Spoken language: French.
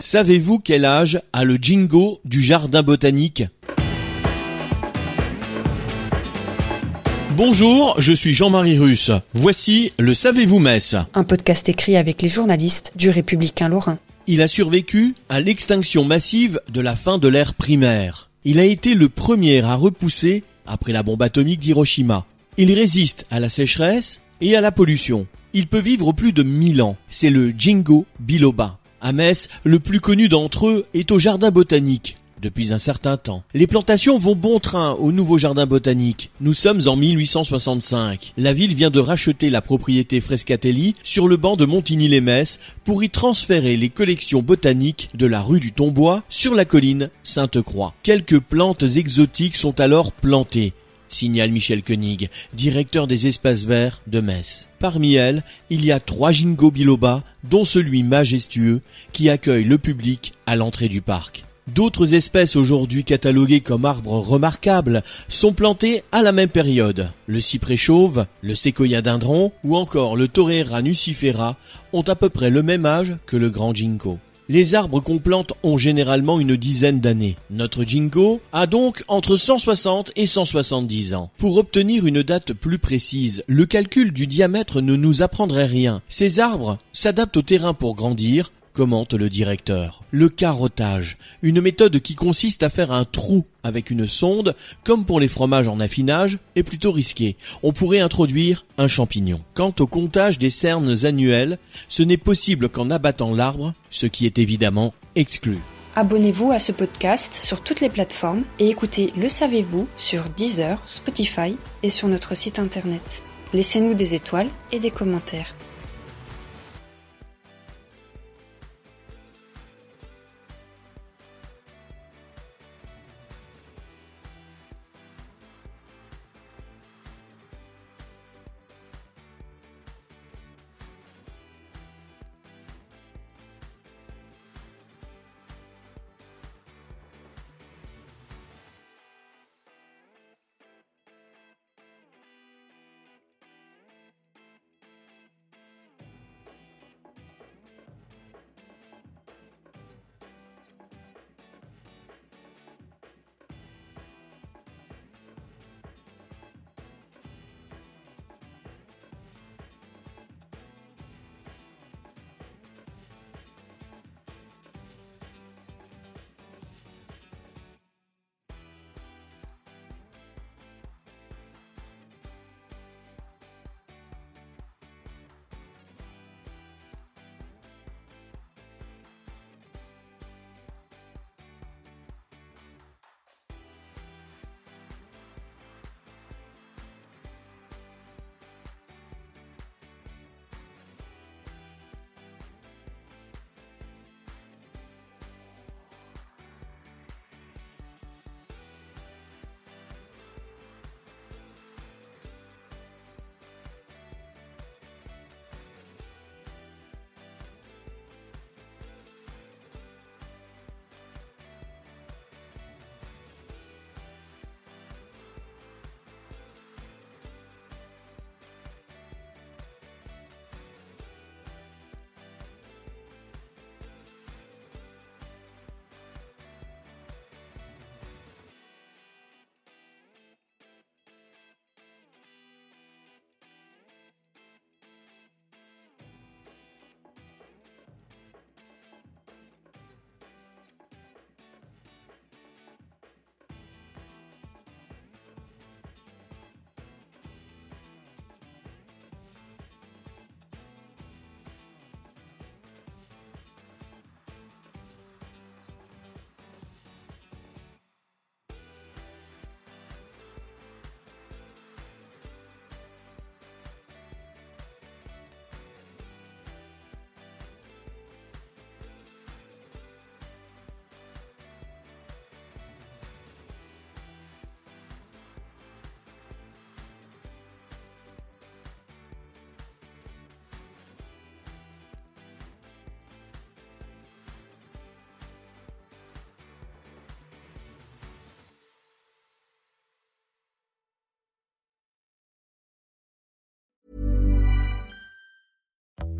Savez-vous quel âge a le jingo du jardin botanique Bonjour, je suis Jean-Marie Russe. Voici le Savez-vous Metz Un podcast écrit avec les journalistes du Républicain Lorrain. Il a survécu à l'extinction massive de la fin de l'ère primaire. Il a été le premier à repousser après la bombe atomique d'Hiroshima. Il résiste à la sécheresse et à la pollution. Il peut vivre plus de 1000 ans. C'est le Jingo biloba. À Metz, le plus connu d'entre eux est au jardin botanique depuis un certain temps. Les plantations vont bon train au nouveau jardin botanique. Nous sommes en 1865. La ville vient de racheter la propriété Frescatelli sur le banc de Montigny-les-Metz pour y transférer les collections botaniques de la rue du Tombois sur la colline Sainte-Croix. Quelques plantes exotiques sont alors plantées signale Michel Koenig, directeur des espaces verts de Metz. Parmi elles, il y a trois ginkgo biloba, dont celui majestueux qui accueille le public à l'entrée du parc. D'autres espèces aujourd'hui cataloguées comme arbres remarquables sont plantées à la même période. Le cyprès chauve, le séquoia dindron ou encore le torreira nucifera ont à peu près le même âge que le grand ginkgo. Les arbres qu'on plante ont généralement une dizaine d'années. Notre ginkgo a donc entre 160 et 170 ans. Pour obtenir une date plus précise, le calcul du diamètre ne nous apprendrait rien. Ces arbres s'adaptent au terrain pour grandir, commente le directeur. Le carottage, une méthode qui consiste à faire un trou avec une sonde, comme pour les fromages en affinage, est plutôt risquée. On pourrait introduire un champignon. Quant au comptage des cernes annuelles, ce n'est possible qu'en abattant l'arbre, ce qui est évidemment exclu. Abonnez-vous à ce podcast sur toutes les plateformes et écoutez Le Savez-vous sur Deezer, Spotify et sur notre site internet. Laissez-nous des étoiles et des commentaires.